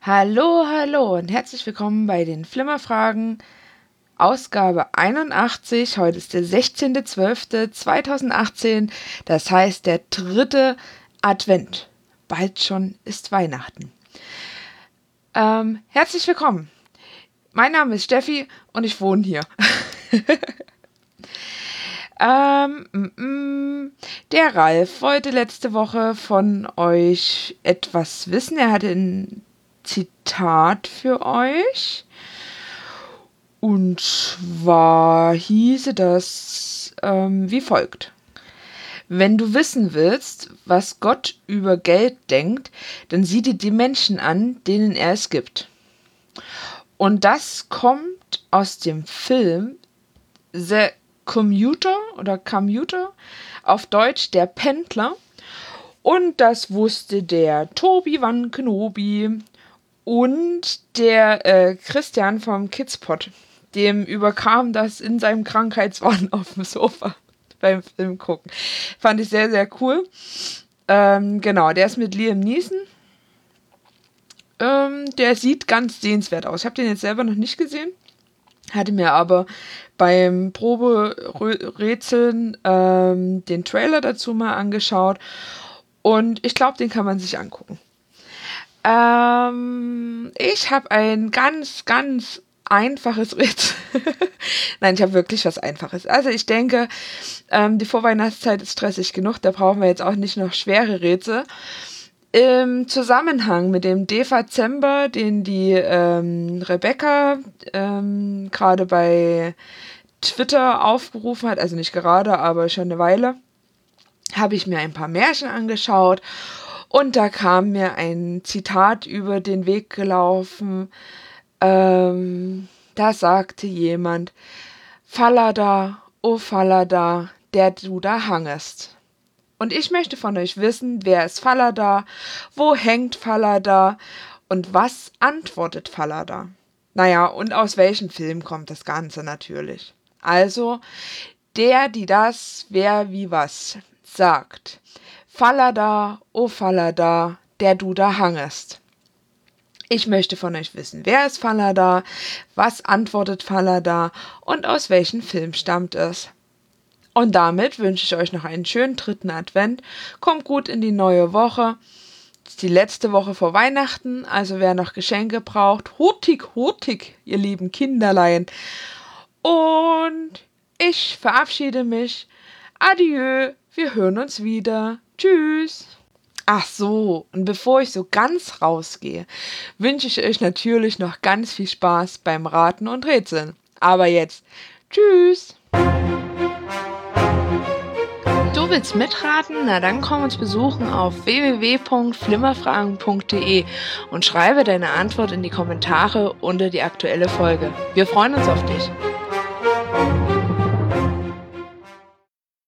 Hallo, hallo und herzlich willkommen bei den Flimmerfragen, Ausgabe 81. Heute ist der 16.12.2018, das heißt der dritte Advent. Bald schon ist Weihnachten. Ähm, herzlich willkommen. Mein Name ist Steffi und ich wohne hier. ähm, mm, mm, der Ralf wollte letzte Woche von euch etwas wissen. Er hatte ein Zitat für euch. Und zwar hieße das ähm, wie folgt. Wenn du wissen willst, was Gott über Geld denkt, dann sieh dir die Menschen an, denen er es gibt. Und das kommt aus dem Film The Commuter oder Commuter, auf Deutsch der Pendler. Und das wusste der Tobi Van Knobi und der äh, Christian vom Kidspot. Dem überkam das in seinem Krankheitswahn auf dem Sofa beim Film gucken. Fand ich sehr, sehr cool. Ähm, genau, der ist mit Liam Neeson. Ähm, der sieht ganz sehenswert aus. Ich habe den jetzt selber noch nicht gesehen. Hatte mir aber beim Proberätseln ähm, den Trailer dazu mal angeschaut. Und ich glaube, den kann man sich angucken. Ähm, ich habe ein ganz, ganz einfaches Rätsel. Nein, ich habe wirklich was Einfaches. Also ich denke, ähm, die Vorweihnachtszeit ist stressig genug, da brauchen wir jetzt auch nicht noch schwere Rätsel. Im Zusammenhang mit dem Dezember, den die ähm, Rebecca ähm, gerade bei Twitter aufgerufen hat, also nicht gerade, aber schon eine Weile, habe ich mir ein paar Märchen angeschaut und da kam mir ein Zitat über den Weg gelaufen. Ähm, da sagte jemand, Fallada, o oh Fallada, der du da hangest. Und ich möchte von euch wissen, wer ist Fallada, wo hängt Fallada und was antwortet Fallada? Naja, und aus welchem Film kommt das Ganze natürlich? Also, der, die das, wer, wie, was sagt. Fallada, o Fallada, der du da hangest. Ich möchte von euch wissen, wer ist Fallada, was antwortet Fallada und aus welchem Film stammt es. Und damit wünsche ich euch noch einen schönen dritten Advent. Kommt gut in die neue Woche. Das ist die letzte Woche vor Weihnachten, also wer noch Geschenke braucht, hutig, hutig, ihr lieben Kinderlein. Und ich verabschiede mich. Adieu, wir hören uns wieder. Tschüss. Ach so, und bevor ich so ganz rausgehe, wünsche ich euch natürlich noch ganz viel Spaß beim Raten und Rätseln. Aber jetzt, tschüss. Du willst mitraten? Na dann komm uns besuchen auf www.flimmerfragen.de und schreibe deine Antwort in die Kommentare unter die aktuelle Folge. Wir freuen uns auf dich.